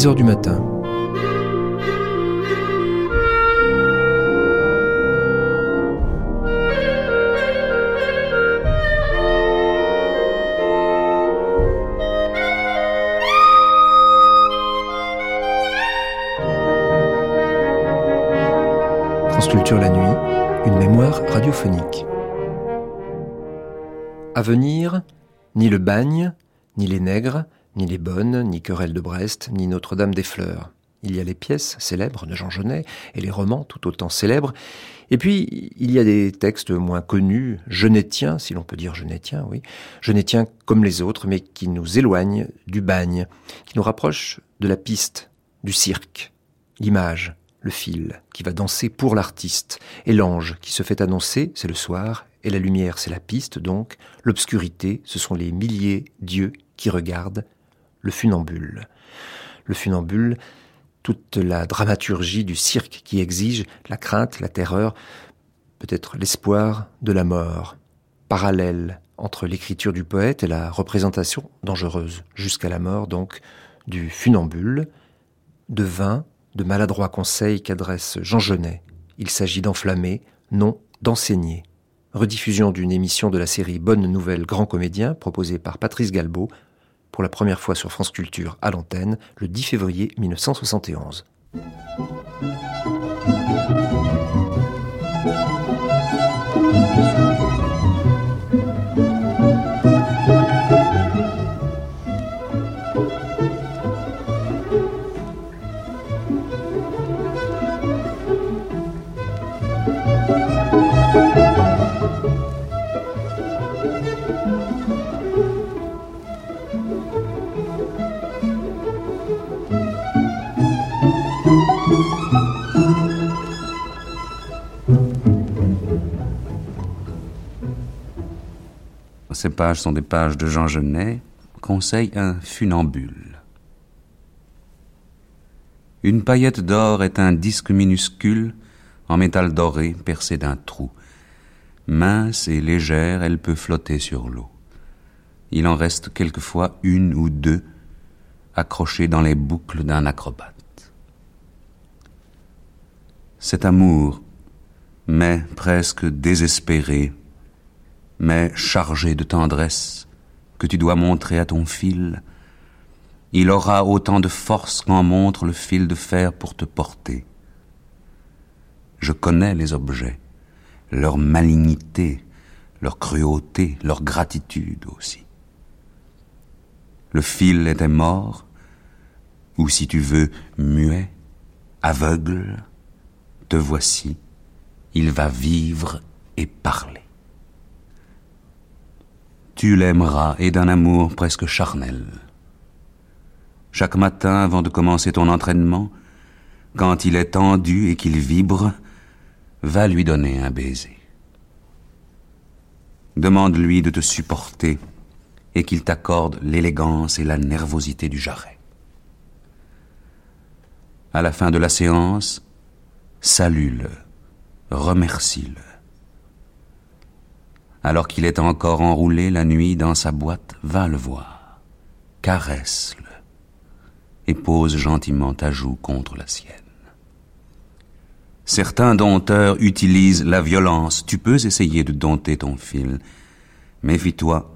6 h du matin. France Culture la nuit, une mémoire radiophonique. À venir, ni le bagne, ni les nègres, ni les bonnes, ni Querelle de Brest, ni Notre-Dame des Fleurs. Il y a les pièces célèbres de Jean Genet et les romans tout autant célèbres. Et puis, il y a des textes moins connus, genetiens, si l'on peut dire genetiens, oui, genetiens comme les autres, mais qui nous éloignent du bagne, qui nous rapprochent de la piste, du cirque, l'image, le fil, qui va danser pour l'artiste, et l'ange qui se fait annoncer, c'est le soir, et la lumière, c'est la piste donc, l'obscurité, ce sont les milliers d'yeux qui regardent le funambule. Le funambule, toute la dramaturgie du cirque qui exige la crainte, la terreur, peut-être l'espoir de la mort, parallèle entre l'écriture du poète et la représentation dangereuse, jusqu'à la mort donc, du funambule, de vain, de maladroits conseils qu'adresse Jean Genet. Il s'agit d'enflammer, non d'enseigner rediffusion d'une émission de la série Bonne Nouvelle Grand Comédien proposée par Patrice Galbeau pour la première fois sur France Culture à l'antenne le 10 février 1971. Ces pages sont des pages de Jean Genet, conseille un funambule. Une paillette d'or est un disque minuscule en métal doré percé d'un trou. Mince et légère, elle peut flotter sur l'eau. Il en reste quelquefois une ou deux accrochées dans les boucles d'un acrobate. Cet amour, mais presque désespéré, mais chargé de tendresse, que tu dois montrer à ton fil, il aura autant de force qu'en montre le fil de fer pour te porter. Je connais les objets, leur malignité, leur cruauté, leur gratitude aussi. Le fil était mort, ou si tu veux, muet, aveugle, te voici, il va vivre et parler tu l'aimeras et d'un amour presque charnel. Chaque matin, avant de commencer ton entraînement, quand il est tendu et qu'il vibre, va lui donner un baiser. Demande-lui de te supporter et qu'il t'accorde l'élégance et la nervosité du jarret. À la fin de la séance, salue-le, remercie-le alors qu'il est encore enroulé la nuit dans sa boîte, va le voir, caresse-le et pose gentiment ta joue contre la sienne. Certains dompteurs utilisent la violence. Tu peux essayer de dompter ton fil. Méfie-toi,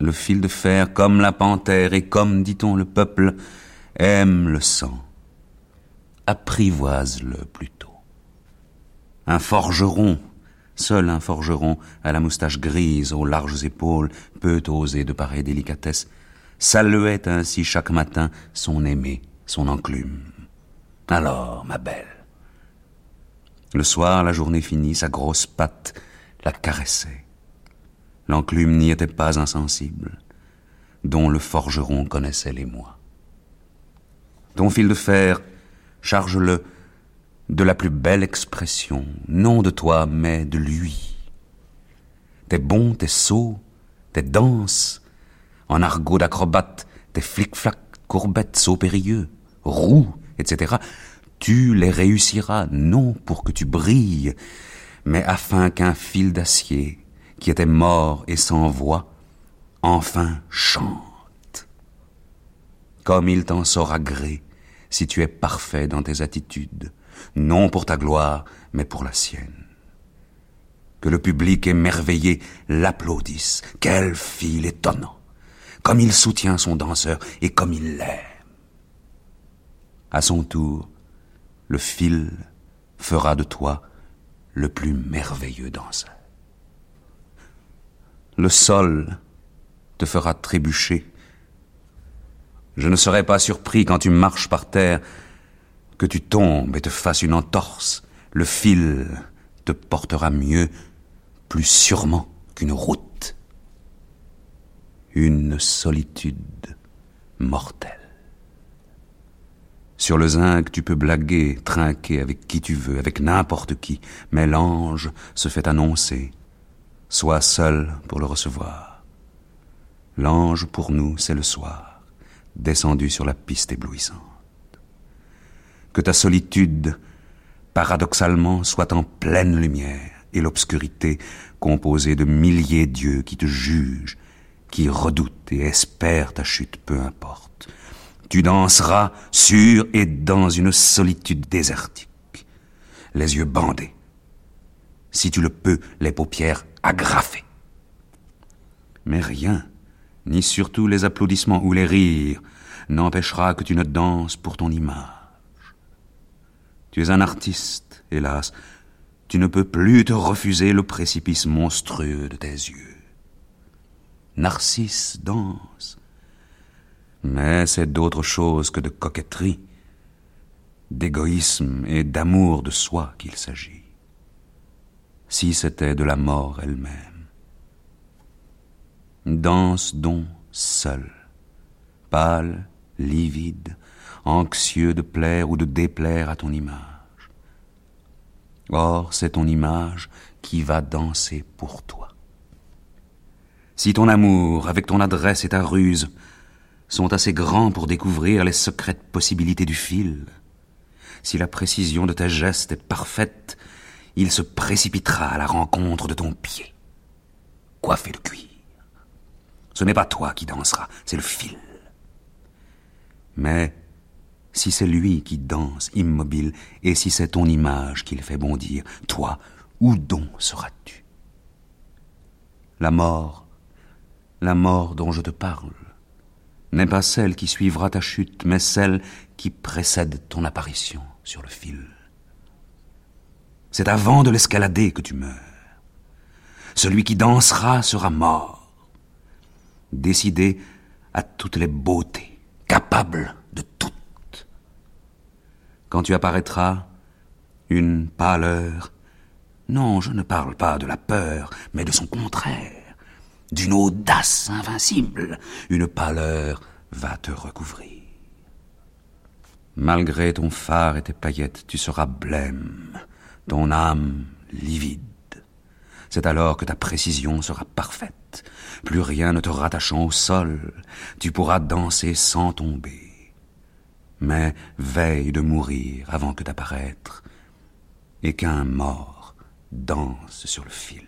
le fil de fer, comme la panthère et comme, dit-on, le peuple, aime le sang. Apprivoise-le plutôt. Un forgeron Seul un forgeron à la moustache grise, aux larges épaules, peut oser de pareilles délicatesses, saluait ainsi chaque matin son aimé, son enclume. Alors, ma belle. Le soir, la journée finie, sa grosse patte la caressait. L'enclume n'y était pas insensible, dont le forgeron connaissait les mois. Ton fil de fer, charge-le de la plus belle expression, non de toi, mais de lui. Tes bons, tes sauts, tes danses, en argot d'acrobate, tes flic-flac, courbettes, sauts périlleux, roues, etc., tu les réussiras non pour que tu brilles, mais afin qu'un fil d'acier, qui était mort et sans voix, enfin chante. comme il t'en saura gré, si tu es parfait dans tes attitudes, non pour ta gloire, mais pour la sienne. Que le public émerveillé l'applaudisse. Quel fil étonnant Comme il soutient son danseur et comme il l'aime. À son tour, le fil fera de toi le plus merveilleux danseur. Le sol te fera trébucher. Je ne serai pas surpris quand tu marches par terre que tu tombes et te fasses une entorse. Le fil te portera mieux, plus sûrement qu'une route. Une solitude mortelle. Sur le zinc, tu peux blaguer, trinquer avec qui tu veux, avec n'importe qui, mais l'ange se fait annoncer. Sois seul pour le recevoir. L'ange pour nous, c'est le soir, descendu sur la piste éblouissante. Que ta solitude, paradoxalement, soit en pleine lumière, et l'obscurité composée de milliers d'yeux qui te jugent, qui redoutent et espèrent ta chute, peu importe tu danseras sur et dans une solitude désertique, les yeux bandés, si tu le peux, les paupières agrafées. Mais rien, ni surtout les applaudissements ou les rires, n'empêchera que tu ne danses pour ton image. Tu es un artiste, hélas, tu ne peux plus te refuser le précipice monstrueux de tes yeux. Narcisse danse, mais c'est d'autre chose que de coquetterie, d'égoïsme et d'amour de soi qu'il s'agit. Si c'était de la mort elle-même. Danse donc seul, pâle, livide, anxieux de plaire ou de déplaire à ton image. Or, c'est ton image qui va danser pour toi. Si ton amour, avec ton adresse et ta ruse, sont assez grands pour découvrir les secrètes possibilités du fil. Si la précision de tes gestes est parfaite, il se précipitera à la rencontre de ton pied, coiffé de cuir. Ce n'est pas toi qui danseras, c'est le fil. Mais si c'est lui qui danse immobile, et si c'est ton image qui le fait bondir, toi, où donc seras-tu? La mort, la mort dont je te parle, n'est pas celle qui suivra ta chute, mais celle qui précède ton apparition sur le fil. C'est avant de l'escalader que tu meurs. Celui qui dansera sera mort, décidé à toutes les beautés, capable. Quand tu apparaîtras, une pâleur, non, je ne parle pas de la peur, mais de son contraire d'une audace invincible, une pâleur va te recouvrir. Malgré ton phare et tes paillettes, tu seras blême, ton âme livide. C'est alors que ta précision sera parfaite, plus rien ne te rattachant au sol, tu pourras danser sans tomber. Mais veille de mourir avant que d'apparaître, et qu'un mort danse sur le fil.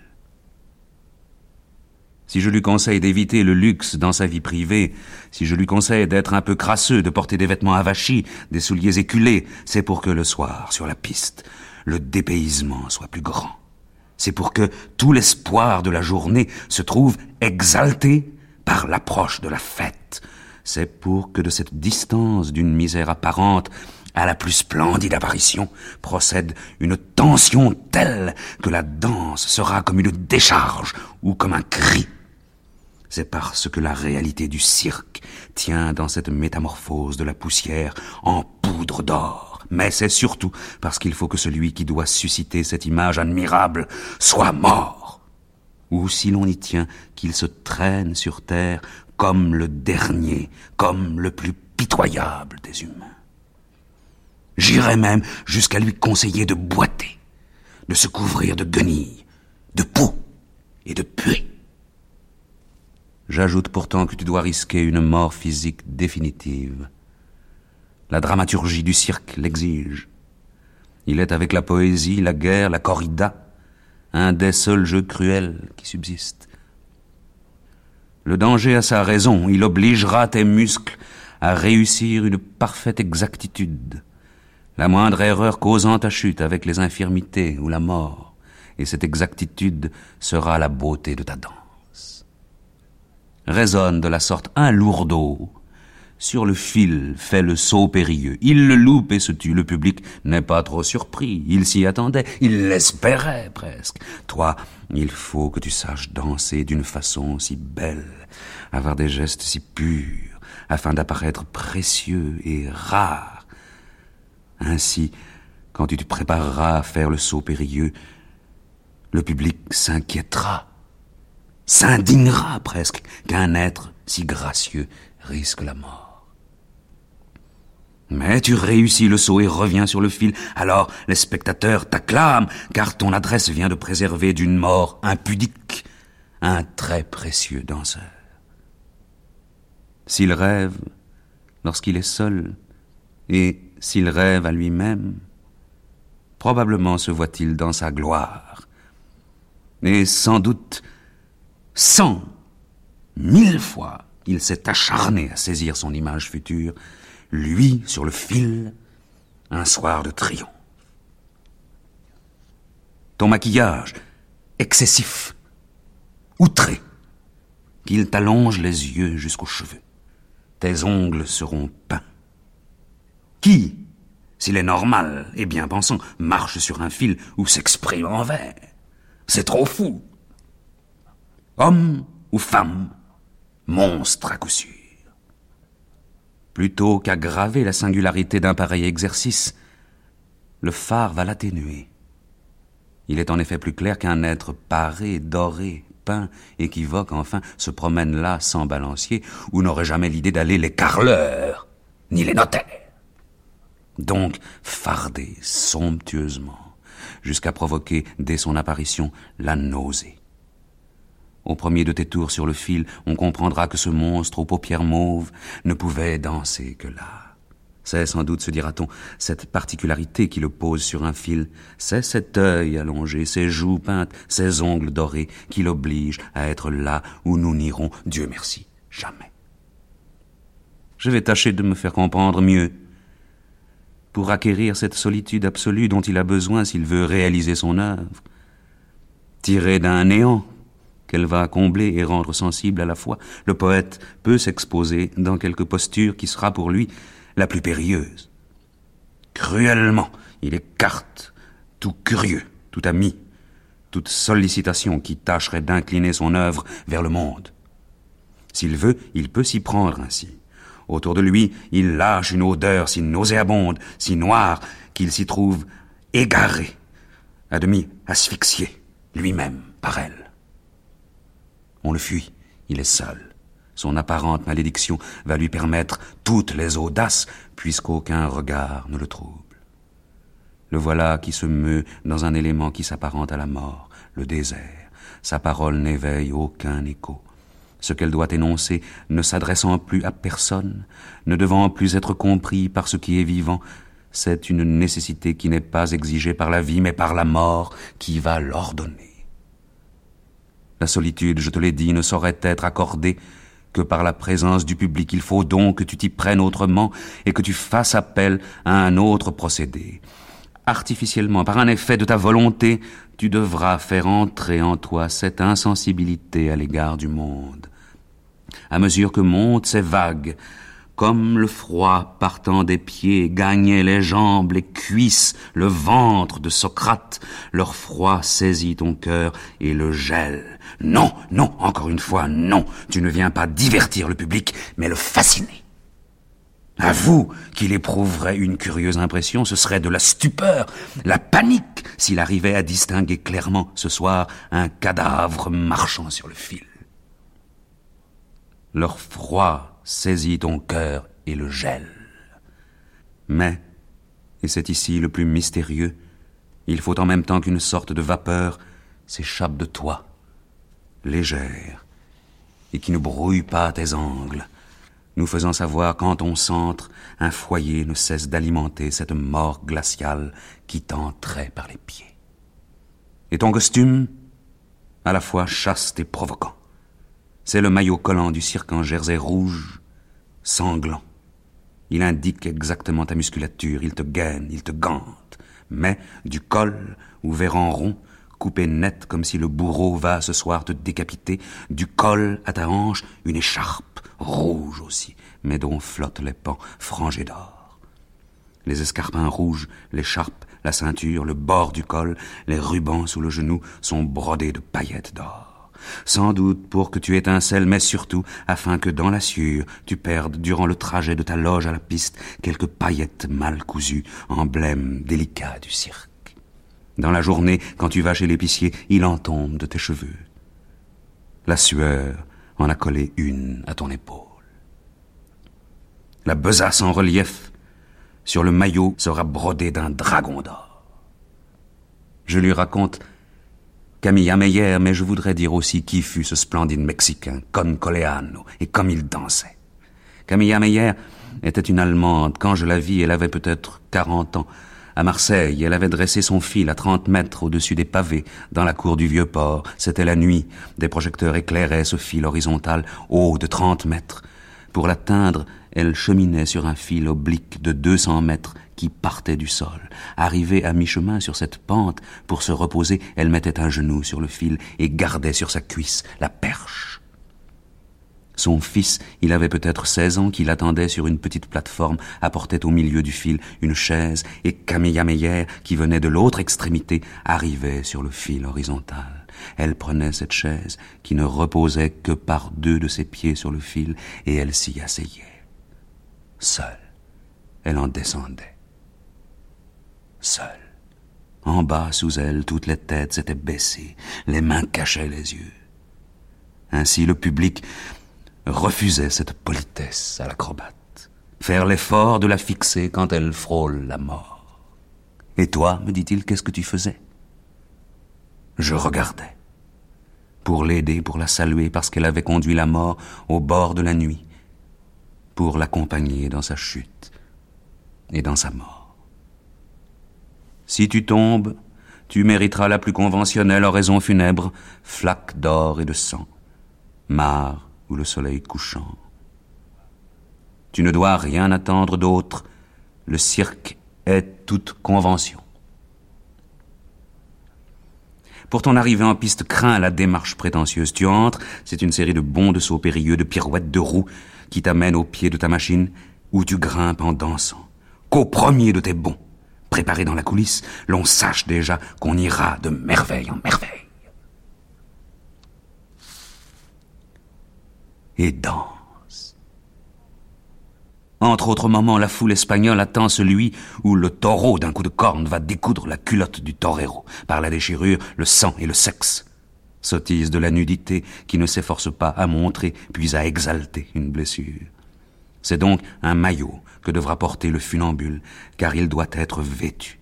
Si je lui conseille d'éviter le luxe dans sa vie privée, si je lui conseille d'être un peu crasseux, de porter des vêtements avachis, des souliers éculés, c'est pour que le soir, sur la piste, le dépaysement soit plus grand. C'est pour que tout l'espoir de la journée se trouve exalté par l'approche de la fête. C'est pour que de cette distance d'une misère apparente à la plus splendide apparition procède une tension telle que la danse sera comme une décharge ou comme un cri c'est parce que la réalité du cirque tient dans cette métamorphose de la poussière en poudre d'or. Mais c'est surtout parce qu'il faut que celui qui doit susciter cette image admirable soit mort. Ou si l'on y tient, qu'il se traîne sur terre comme le dernier, comme le plus pitoyable des humains. J'irais même jusqu'à lui conseiller de boiter, de se couvrir de guenilles, de poux et de puée. J'ajoute pourtant que tu dois risquer une mort physique définitive. La dramaturgie du cirque l'exige. Il est avec la poésie, la guerre, la corrida, un des seuls jeux cruels qui subsistent. Le danger a sa raison, il obligera tes muscles à réussir une parfaite exactitude, la moindre erreur causant ta chute avec les infirmités ou la mort, et cette exactitude sera la beauté de ta danse. Résonne de la sorte un lourdeau, sur le fil fait le saut périlleux. Il le loupe et se tue. Le public n'est pas trop surpris. Il s'y attendait. Il l'espérait presque. Toi, il faut que tu saches danser d'une façon si belle, avoir des gestes si purs, afin d'apparaître précieux et rare. Ainsi, quand tu te prépareras à faire le saut périlleux, le public s'inquiétera, s'indignera presque qu'un être si gracieux risque la mort. Mais tu réussis le saut et reviens sur le fil. Alors les spectateurs t'acclament, car ton adresse vient de préserver d'une mort impudique un très précieux danseur. S'il rêve lorsqu'il est seul, et s'il rêve à lui-même, probablement se voit-il dans sa gloire. Et sans doute, cent, mille fois, il s'est acharné à saisir son image future, lui sur le fil, un soir de triomphe. Ton maquillage, excessif, outré, qu'il t'allonge les yeux jusqu'aux cheveux. Tes ongles seront peints. Qui, s'il est normal et bien pensant, marche sur un fil ou s'exprime en vers? C'est trop fou. Homme ou femme, monstre à coup sûr. Plutôt qu'aggraver la singularité d'un pareil exercice, le phare va l'atténuer. Il est en effet plus clair qu'un être paré, doré, peint, équivoque enfin, se promène là sans balancier, ou n'aurait jamais l'idée d'aller les carleurs, ni les notaires. Donc, farder somptueusement, jusqu'à provoquer, dès son apparition, la nausée. Au premier de tes tours sur le fil, on comprendra que ce monstre aux paupières mauves ne pouvait danser que là. C'est sans doute, se dira-t-on, cette particularité qui le pose sur un fil, c'est cet œil allongé, ces joues peintes, ces ongles dorés qui l'obligent à être là où nous n'irons, Dieu merci, jamais. Je vais tâcher de me faire comprendre mieux pour acquérir cette solitude absolue dont il a besoin s'il veut réaliser son œuvre. Tiré d'un néant, qu'elle va combler et rendre sensible à la fois, le poète peut s'exposer dans quelque posture qui sera pour lui la plus périlleuse. Cruellement, il écarte tout curieux, tout ami, toute sollicitation qui tâcherait d'incliner son œuvre vers le monde. S'il veut, il peut s'y prendre ainsi. Autour de lui, il lâche une odeur si nauséabonde, si noire, qu'il s'y trouve égaré, à demi asphyxié, lui-même par elle. On le fuit, il est seul. Son apparente malédiction va lui permettre toutes les audaces, puisqu'aucun regard ne le trouble. Le voilà qui se meut dans un élément qui s'apparente à la mort, le désert. Sa parole n'éveille aucun écho. Ce qu'elle doit énoncer ne s'adressant plus à personne, ne devant plus être compris par ce qui est vivant, c'est une nécessité qui n'est pas exigée par la vie, mais par la mort qui va l'ordonner. La solitude, je te l'ai dit, ne saurait être accordée que par la présence du public. Il faut donc que tu t'y prennes autrement et que tu fasses appel à un autre procédé. Artificiellement, par un effet de ta volonté, tu devras faire entrer en toi cette insensibilité à l'égard du monde. À mesure que montent ces vagues, comme le froid partant des pieds gagnait les jambes, les cuisses, le ventre de Socrate, leur froid saisit ton cœur et le gèle. Non, non, encore une fois, non, tu ne viens pas divertir le public, mais le fasciner. vous qu'il éprouverait une curieuse impression, ce serait de la stupeur, la panique, s'il arrivait à distinguer clairement ce soir un cadavre marchant sur le fil. Leur froid saisit ton cœur et le gèle. Mais, et c'est ici le plus mystérieux, il faut en même temps qu'une sorte de vapeur s'échappe de toi, légère, et qui ne brouille pas tes angles, nous faisant savoir quand on centre, un foyer ne cesse d'alimenter cette mort glaciale qui t'entrait par les pieds. Et ton costume, à la fois chaste et provoquant. C'est le maillot collant du cirque en jersey rouge, sanglant, Il indique exactement ta musculature, il te gaine, il te gante. Mais du col, ouvert en rond, coupé net comme si le bourreau va ce soir te décapiter, du col à ta hanche, une écharpe, rouge aussi, mais dont flottent les pans frangés d'or. Les escarpins rouges, l'écharpe, la ceinture, le bord du col, les rubans sous le genou sont brodés de paillettes d'or. Sans doute pour que tu étincelles, mais surtout afin que dans la sueur tu perdes durant le trajet de ta loge à la piste quelques paillettes mal cousues, emblème délicat du cirque. Dans la journée, quand tu vas chez l'épicier, il en tombe de tes cheveux. La sueur en a collé une à ton épaule. La besace en relief sur le maillot sera brodée d'un dragon d'or. Je lui raconte Camilla Meyer, mais je voudrais dire aussi qui fut ce splendide Mexicain, Con Coleano, et comme il dansait. Camilla Meyer était une Allemande. Quand je la vis, elle avait peut-être quarante ans. À Marseille, elle avait dressé son fil à trente mètres au-dessus des pavés, dans la cour du vieux port. C'était la nuit. Des projecteurs éclairaient ce fil horizontal, haut de trente mètres. Pour l'atteindre, elle cheminait sur un fil oblique de deux cents mètres qui partait du sol. Arrivée à mi-chemin sur cette pente, pour se reposer, elle mettait un genou sur le fil et gardait sur sa cuisse la perche. Son fils, il avait peut-être seize ans, qui l'attendait sur une petite plateforme, apportait au milieu du fil une chaise, et Camilla Meyer, qui venait de l'autre extrémité, arrivait sur le fil horizontal. Elle prenait cette chaise, qui ne reposait que par deux de ses pieds sur le fil, et elle s'y asseyait. Seule, elle en descendait seule. En bas, sous elle, toutes les têtes s'étaient baissées, les mains cachaient les yeux. Ainsi le public refusait cette politesse à l'acrobate, faire l'effort de la fixer quand elle frôle la mort. Et toi, me dit-il, qu'est-ce que tu faisais? Je regardais, pour l'aider, pour la saluer, parce qu'elle avait conduit la mort au bord de la nuit, pour l'accompagner dans sa chute et dans sa mort. Si tu tombes, tu mériteras la plus conventionnelle oraison funèbre, flaque d'or et de sang, mare ou le soleil couchant. Tu ne dois rien attendre d'autre, le cirque est toute convention. Pour ton arrivée en piste, crains la démarche prétentieuse. Tu entres, c'est une série de bonds de sauts périlleux, de pirouettes, de roues qui t'amènent au pied de ta machine, où tu grimpes en dansant. Qu'au premier de tes bonds, préparé dans la coulisse, l'on sache déjà qu'on ira de merveille en merveille. Et danse. Entre autres moments, la foule espagnole attend celui où le taureau d'un coup de corne va découdre la culotte du torero. Par la déchirure, le sang et le sexe. Sottise de la nudité qui ne s'efforce pas à montrer puis à exalter une blessure. C'est donc un maillot que devra porter le funambule, car il doit être vêtu.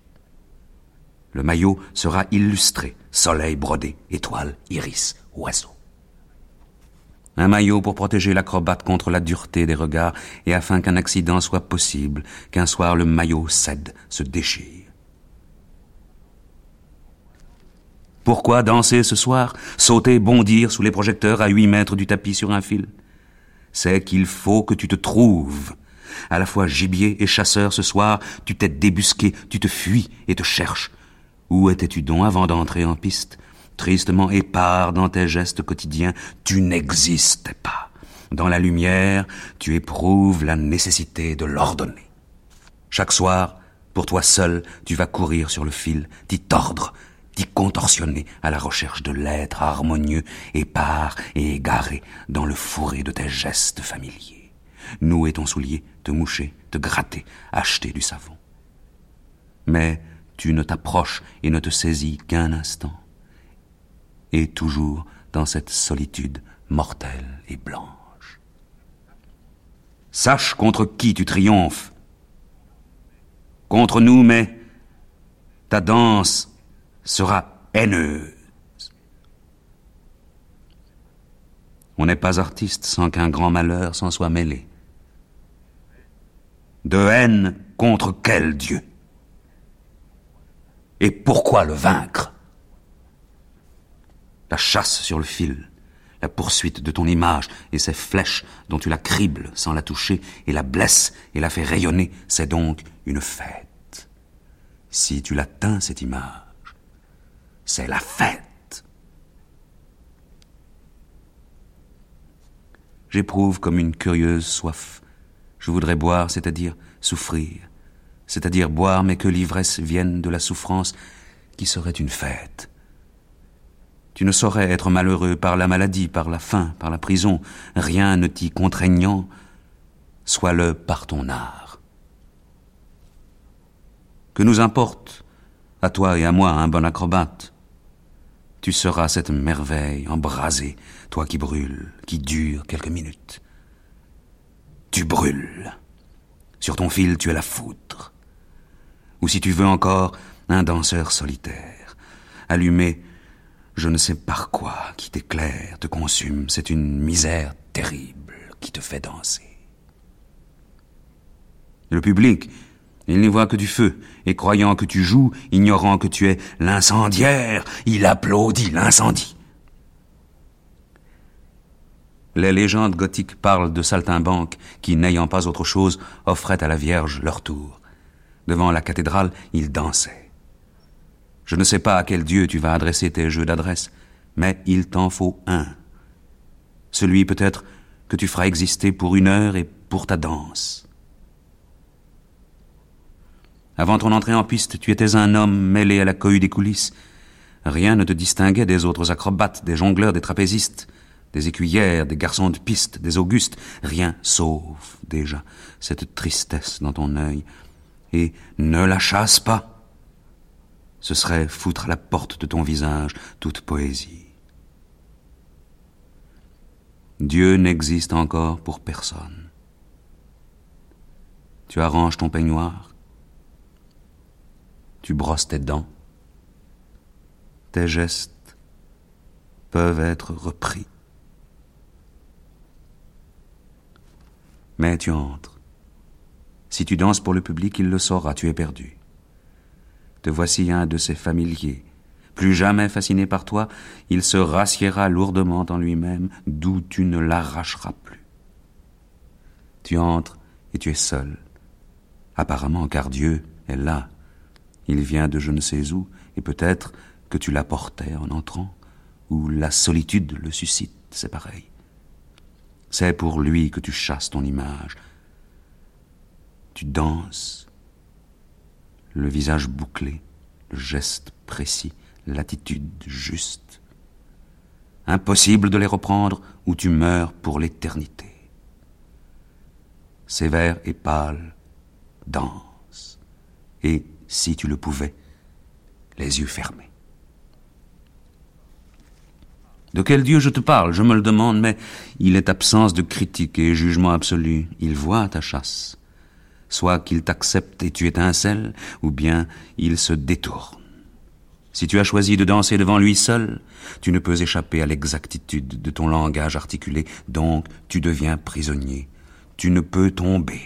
Le maillot sera illustré, soleil brodé, étoile, iris, oiseau. Un maillot pour protéger l'acrobate contre la dureté des regards et afin qu'un accident soit possible, qu'un soir le maillot cède, se déchire. Pourquoi danser ce soir, sauter, bondir sous les projecteurs à huit mètres du tapis sur un fil? C'est qu'il faut que tu te trouves, à la fois gibier et chasseur ce soir, tu t'es débusqué, tu te fuis et te cherches. Où étais-tu donc avant d'entrer en piste? Tristement épars dans tes gestes quotidiens, tu n'existais pas. Dans la lumière, tu éprouves la nécessité de l'ordonner. Chaque soir, pour toi seul, tu vas courir sur le fil, t'y tordre, t'y contorsionner à la recherche de l'être harmonieux, épars et égaré dans le fourré de tes gestes familiers nouer ton soulier, te moucher, te gratter, acheter du savon. Mais tu ne t'approches et ne te saisis qu'un instant. Et toujours dans cette solitude mortelle et blanche. Sache contre qui tu triomphes. Contre nous, mais ta danse sera haineuse. On n'est pas artiste sans qu'un grand malheur s'en soit mêlé. De haine contre quel Dieu? Et pourquoi le vaincre? La chasse sur le fil, la poursuite de ton image et ses flèches dont tu la cribles sans la toucher et la blesses et la fais rayonner, c'est donc une fête. Si tu l'atteins, cette image, c'est la fête. J'éprouve comme une curieuse soif. Voudrais boire, c'est-à-dire souffrir, c'est-à-dire boire, mais que l'ivresse vienne de la souffrance qui serait une fête. Tu ne saurais être malheureux par la maladie, par la faim, par la prison, rien ne t'y contraignant, sois-le par ton art. Que nous importe, à toi et à moi, un bon acrobate Tu seras cette merveille embrasée, toi qui brûles, qui dure quelques minutes. Tu brûles. Sur ton fil, tu es la foudre. Ou si tu veux encore, un danseur solitaire, allumé je ne sais par quoi, qui t'éclaire, te consume, c'est une misère terrible qui te fait danser. Le public, il n'y voit que du feu, et croyant que tu joues, ignorant que tu es l'incendiaire, il applaudit l'incendie. Les légendes gothiques parlent de saltimbanques qui, n'ayant pas autre chose, offraient à la Vierge leur tour. Devant la cathédrale, ils dansaient. Je ne sais pas à quel Dieu tu vas adresser tes jeux d'adresse, mais il t'en faut un. Celui peut-être que tu feras exister pour une heure et pour ta danse. Avant ton entrée en piste, tu étais un homme mêlé à la cohue des coulisses. Rien ne te distinguait des autres acrobates, des jongleurs, des trapézistes, des écuyères, des garçons de piste, des augustes. Rien sauf déjà cette tristesse dans ton œil. Et ne la chasse pas ce serait foutre à la porte de ton visage toute poésie. Dieu n'existe encore pour personne. Tu arranges ton peignoir, tu brosses tes dents, tes gestes peuvent être repris. Mais tu entres. Si tu danses pour le public, il le saura, tu es perdu. Te voici un de ses familiers. Plus jamais fasciné par toi, il se rassiera lourdement en lui-même, d'où tu ne l'arracheras plus. Tu entres et tu es seul. Apparemment, car Dieu est là. Il vient de je ne sais où, et peut-être que tu l'apportais en entrant, ou la solitude le suscite, c'est pareil. C'est pour lui que tu chasses ton image. Tu danses, le visage bouclé, le geste précis, l'attitude juste. Impossible de les reprendre ou tu meurs pour l'éternité. Sévère et pâle, danse, et, si tu le pouvais, les yeux fermés. De quel Dieu je te parle, je me le demande, mais il est absence de critique et jugement absolu. Il voit ta chasse soit qu'il t'accepte et tu étincelles, ou bien il se détourne. Si tu as choisi de danser devant lui seul, tu ne peux échapper à l'exactitude de ton langage articulé, donc tu deviens prisonnier. Tu ne peux tomber.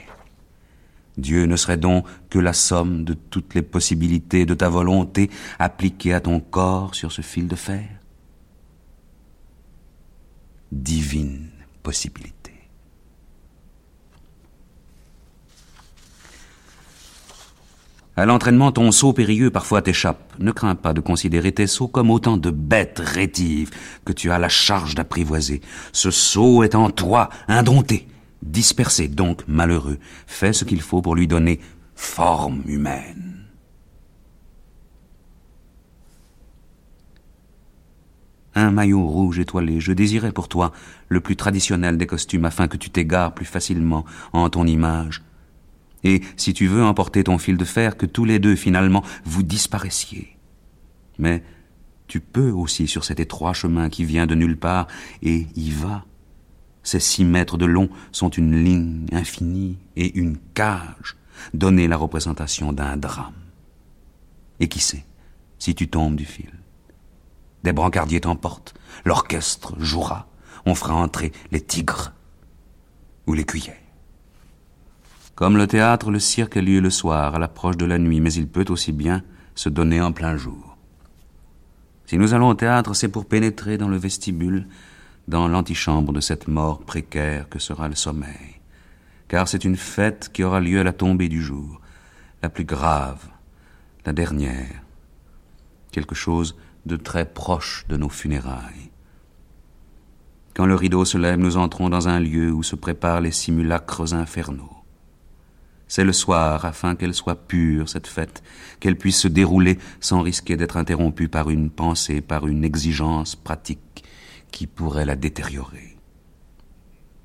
Dieu ne serait donc que la somme de toutes les possibilités de ta volonté appliquées à ton corps sur ce fil de fer Divine possibilité. À l'entraînement, ton saut périlleux parfois t'échappe. Ne crains pas de considérer tes sauts comme autant de bêtes rétives que tu as la charge d'apprivoiser. Ce saut est en toi, indompté, dispersé, donc malheureux. Fais ce qu'il faut pour lui donner forme humaine. Un maillot rouge étoilé, je désirais pour toi le plus traditionnel des costumes afin que tu t'égares plus facilement en ton image et, si tu veux emporter ton fil de fer, que tous les deux, finalement, vous disparaissiez. Mais tu peux aussi sur cet étroit chemin qui vient de nulle part, et y va. Ces six mètres de long sont une ligne infinie et une cage, donner la représentation d'un drame. Et qui sait, si tu tombes du fil? Des brancardiers t'emportent, l'orchestre jouera, on fera entrer les tigres ou les cuillères. Comme le théâtre, le cirque a lieu le soir, à l'approche de la nuit, mais il peut aussi bien se donner en plein jour. Si nous allons au théâtre, c'est pour pénétrer dans le vestibule, dans l'antichambre de cette mort précaire que sera le sommeil. Car c'est une fête qui aura lieu à la tombée du jour, la plus grave, la dernière, quelque chose de très proche de nos funérailles. Quand le rideau se lève, nous entrons dans un lieu où se préparent les simulacres infernaux. C'est le soir, afin qu'elle soit pure, cette fête, qu'elle puisse se dérouler sans risquer d'être interrompue par une pensée, par une exigence pratique qui pourrait la détériorer.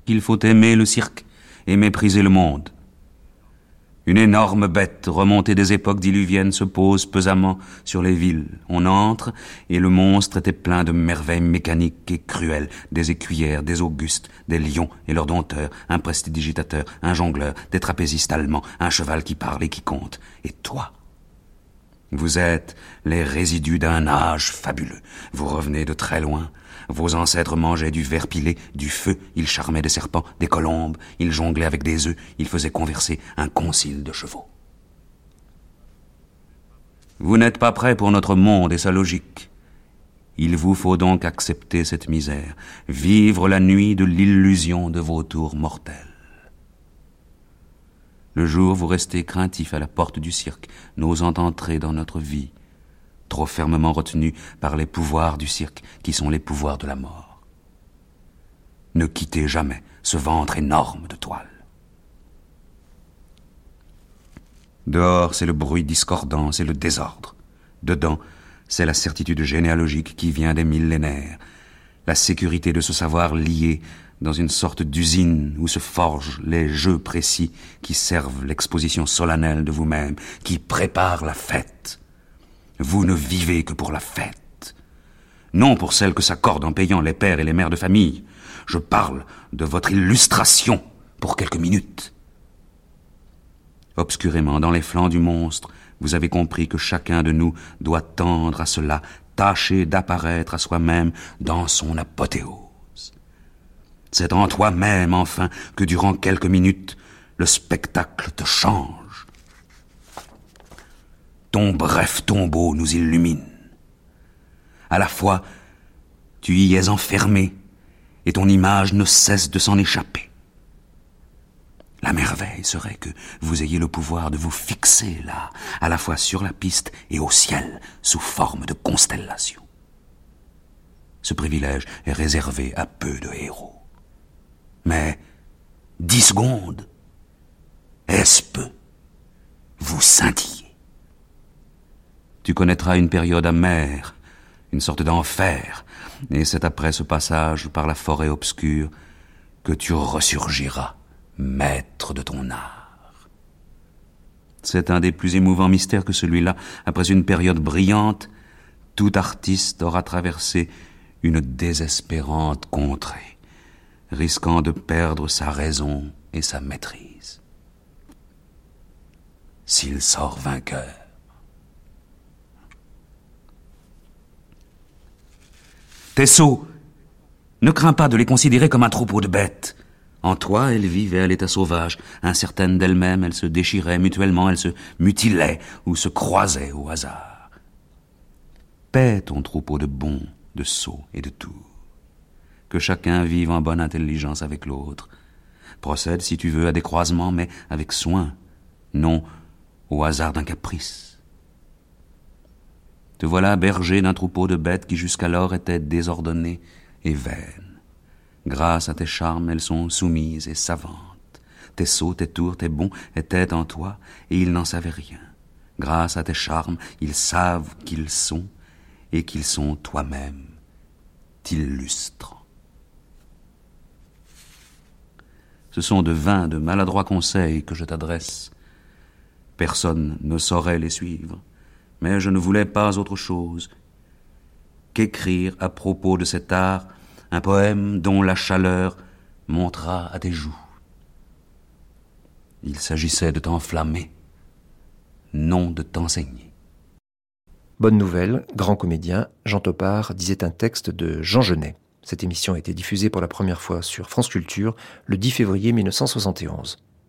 Il faut aimer le cirque et mépriser le monde. Une énorme bête remontée des époques diluviennes se pose pesamment sur les villes. On entre, et le monstre était plein de merveilles mécaniques et cruelles, des écuyères, des augustes, des lions et leurs dompteurs, un prestidigitateur, un jongleur, des trapézistes allemands, un cheval qui parle et qui compte. Et toi? Vous êtes les résidus d'un âge fabuleux. Vous revenez de très loin, vos ancêtres mangeaient du verre pilé, du feu, ils charmaient des serpents, des colombes, ils jonglaient avec des œufs, ils faisaient converser un concile de chevaux. Vous n'êtes pas prêt pour notre monde et sa logique. Il vous faut donc accepter cette misère, vivre la nuit de l'illusion de vos tours mortels. Le jour, vous restez craintif à la porte du cirque, n'osant entrer dans notre vie, trop fermement retenu par les pouvoirs du cirque, qui sont les pouvoirs de la mort. Ne quittez jamais ce ventre énorme de toile. Dehors, c'est le bruit discordant, c'est le désordre. Dedans, c'est la certitude généalogique qui vient des millénaires, la sécurité de se savoir lié dans une sorte d'usine où se forgent les jeux précis qui servent l'exposition solennelle de vous-même, qui préparent la fête. Vous ne vivez que pour la fête. Non pour celle que s'accordent en payant les pères et les mères de famille. Je parle de votre illustration pour quelques minutes. Obscurément, dans les flancs du monstre, vous avez compris que chacun de nous doit tendre à cela, tâcher d'apparaître à soi-même dans son apothéose. C'est en toi-même, enfin, que durant quelques minutes, le spectacle te change ton bref tombeau nous illumine. À la fois, tu y es enfermé, et ton image ne cesse de s'en échapper. La merveille serait que vous ayez le pouvoir de vous fixer là, à la fois sur la piste et au ciel, sous forme de constellation. Ce privilège est réservé à peu de héros. Mais dix secondes, est-ce peu? Vous scintillez tu connaîtras une période amère, une sorte d'enfer, et c'est après ce passage par la forêt obscure que tu ressurgiras, maître de ton art. C'est un des plus émouvants mystères que celui-là, après une période brillante, tout artiste aura traversé une désespérante contrée, risquant de perdre sa raison et sa maîtrise. S'il sort vainqueur, Tessot, ne crains pas de les considérer comme un troupeau de bêtes. En toi, elles vivaient à l'état sauvage. Incertaines d'elles-mêmes, elles se déchiraient mutuellement, elles se mutilaient ou se croisaient au hasard. Paix ton troupeau de bons, de sots et de tours. Que chacun vive en bonne intelligence avec l'autre. Procède, si tu veux, à des croisements, mais avec soin, non au hasard d'un caprice. Te voilà berger d'un troupeau de bêtes qui jusqu'alors étaient désordonnées et vaines. Grâce à tes charmes, elles sont soumises et savantes. Tes sauts, tes tours, tes bons étaient en toi, et ils n'en savaient rien. Grâce à tes charmes, ils savent qu'ils sont, et qu'ils sont toi-même, t'illustrant. Ce sont de vains, de maladroits conseils que je t'adresse. Personne ne saurait les suivre mais je ne voulais pas autre chose qu'écrire à propos de cet art un poème dont la chaleur montera à tes joues. Il s'agissait de t'enflammer, non de t'enseigner. Bonne nouvelle, grand comédien, Jean Topard disait un texte de Jean Genet. Cette émission a été diffusée pour la première fois sur France Culture le 10 février 1971.